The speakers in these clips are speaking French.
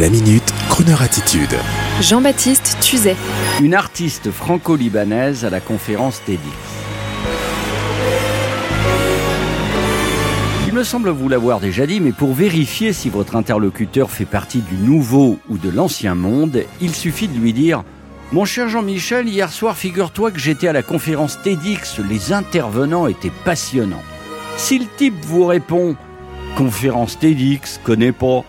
La minute, Kroneur attitude. Jean-Baptiste Tuzet. Une artiste franco-libanaise à la conférence TEDx. Il me semble vous l'avoir déjà dit, mais pour vérifier si votre interlocuteur fait partie du nouveau ou de l'ancien monde, il suffit de lui dire Mon cher Jean-Michel, hier soir, figure-toi que j'étais à la conférence TEDx, les intervenants étaient passionnants. Si le type vous répond Conférence TEDx, connais pas,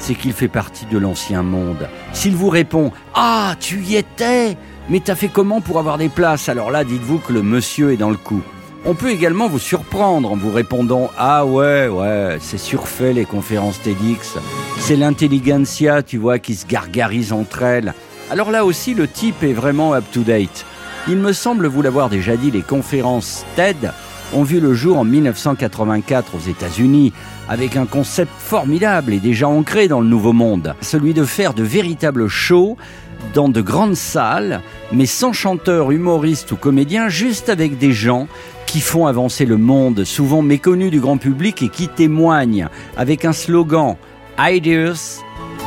c'est qu'il fait partie de l'ancien monde. S'il vous répond Ah, tu y étais Mais t'as fait comment pour avoir des places? Alors là, dites-vous que le monsieur est dans le coup. On peut également vous surprendre en vous répondant Ah ouais, ouais, c'est surfait les conférences TEDx. C'est l'intelligentsia, tu vois, qui se gargarise entre elles. Alors là aussi, le type est vraiment up-to-date. Il me semble vous l'avoir déjà dit, les conférences TED ont vu le jour en 1984 aux États-Unis avec un concept formidable et déjà ancré dans le Nouveau Monde, celui de faire de véritables shows dans de grandes salles, mais sans chanteurs, humoristes ou comédiens, juste avec des gens qui font avancer le monde, souvent méconnus du grand public et qui témoignent avec un slogan Ideas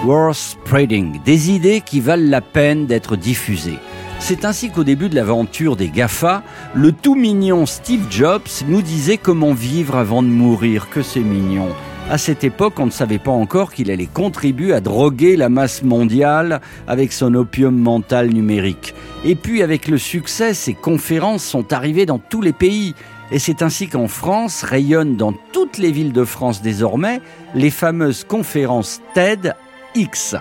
worth spreading, des idées qui valent la peine d'être diffusées. C'est ainsi qu'au début de l'aventure des GAFA, le tout mignon Steve Jobs nous disait comment vivre avant de mourir, que c'est mignon. À cette époque, on ne savait pas encore qu'il allait contribuer à droguer la masse mondiale avec son opium mental numérique. Et puis avec le succès, ces conférences sont arrivées dans tous les pays. Et c'est ainsi qu'en France rayonnent dans toutes les villes de France désormais les fameuses conférences TEDx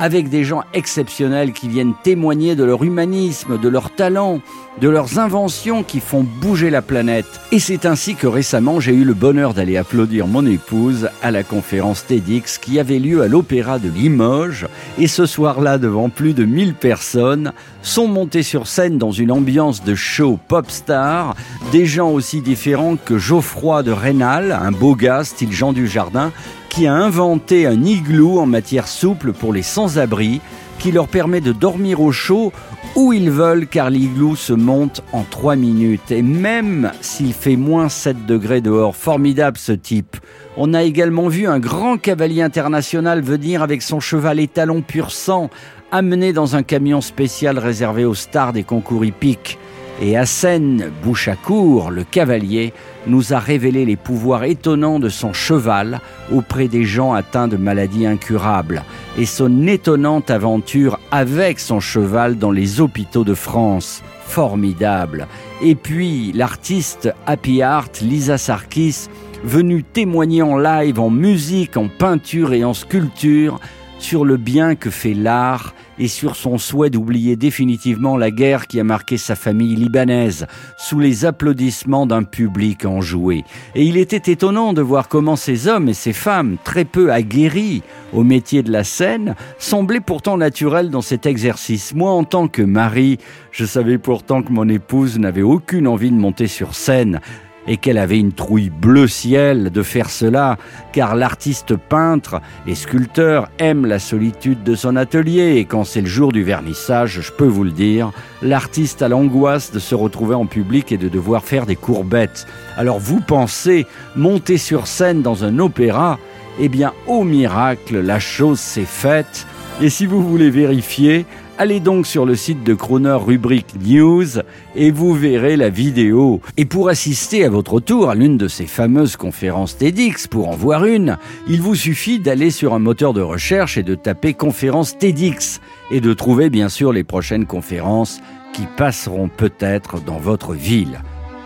avec des gens exceptionnels qui viennent témoigner de leur humanisme, de leur talent, de leurs inventions qui font bouger la planète. Et c'est ainsi que récemment j'ai eu le bonheur d'aller applaudir mon épouse à la conférence TEDx qui avait lieu à l'Opéra de Limoges. Et ce soir-là, devant plus de 1000 personnes, sont montés sur scène dans une ambiance de show pop star, des gens aussi différents que Geoffroy de Rénal, un beau gars style Jean du Jardin, qui a inventé un igloo en matière souple pour les sans-abri qui leur permet de dormir au chaud où ils veulent car l'igloo se monte en 3 minutes. Et même s'il fait moins 7 degrés dehors, formidable ce type. On a également vu un grand cavalier international venir avec son cheval étalon pur sang, amené dans un camion spécial réservé aux stars des concours hippiques. Et Hassan Bouchakour, le cavalier, nous a révélé les pouvoirs étonnants de son cheval auprès des gens atteints de maladies incurables et son étonnante aventure avec son cheval dans les hôpitaux de France. Formidable. Et puis l'artiste Happy Art, Lisa Sarkis, venue témoigner en live, en musique, en peinture et en sculpture sur le bien que fait l'art et sur son souhait d'oublier définitivement la guerre qui a marqué sa famille libanaise, sous les applaudissements d'un public enjoué. Et il était étonnant de voir comment ces hommes et ces femmes, très peu aguerris au métier de la scène, semblaient pourtant naturels dans cet exercice. Moi, en tant que mari, je savais pourtant que mon épouse n'avait aucune envie de monter sur scène, et qu'elle avait une trouille bleu ciel de faire cela, car l'artiste peintre et sculpteur aime la solitude de son atelier, et quand c'est le jour du vernissage, je peux vous le dire, l'artiste a l'angoisse de se retrouver en public et de devoir faire des courbettes. Alors vous pensez monter sur scène dans un opéra? Eh bien, au miracle, la chose s'est faite, et si vous voulez vérifier, Allez donc sur le site de Croner rubrique News et vous verrez la vidéo. Et pour assister à votre tour à l'une de ces fameuses conférences TEDx, pour en voir une, il vous suffit d'aller sur un moteur de recherche et de taper conférence TEDx et de trouver bien sûr les prochaines conférences qui passeront peut-être dans votre ville.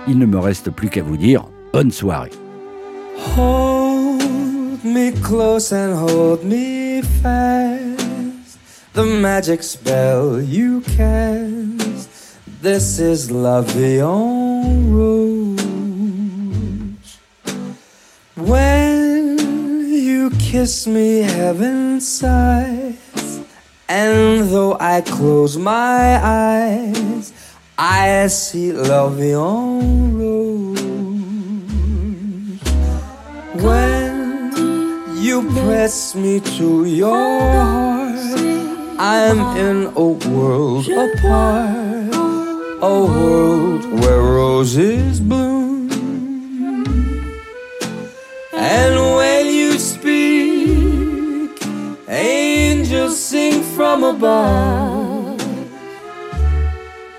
Il ne me reste plus qu'à vous dire bonne soirée. The magic spell you cast. This is love beyond rose. When you kiss me, heaven sighs, and though I close my eyes, I see love beyond rose. When you press me to your heart. I'm in a world apart, a world where roses bloom. And when you speak, angels sing from above.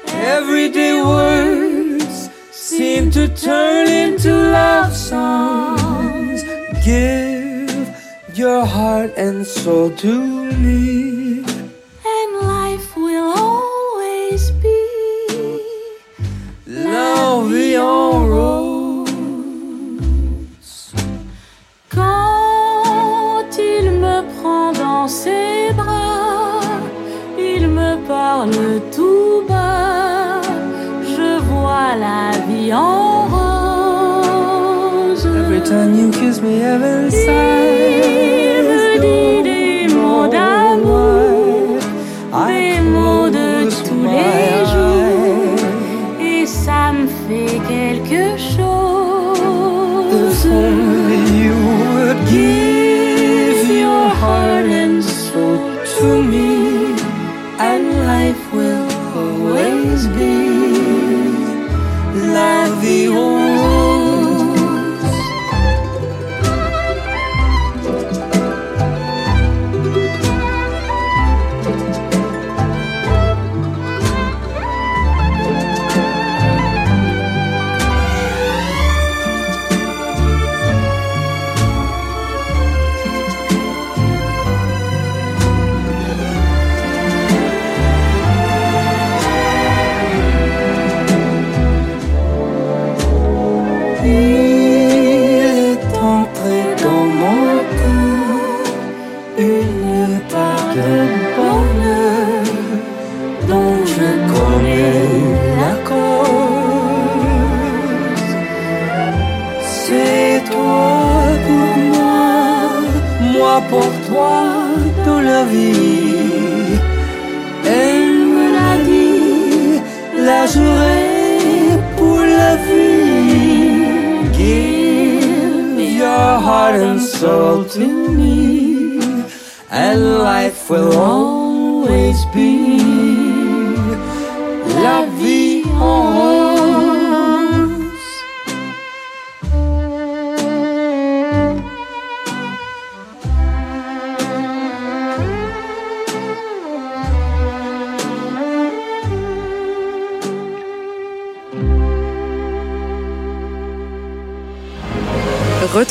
Everyday words seem to turn into love songs. Give your heart and soul to me. Ses bras, il me parle tout bas, je vois la vie en rose. Every time you kiss me, heaven Il mon cœur une part de bonheur dont je connais la cause. C'est toi pour moi, moi pour toi dans la vie. Elle me l'a dit, la journée pour la vie. Heart and soul to me, and life will always be la vie en rose.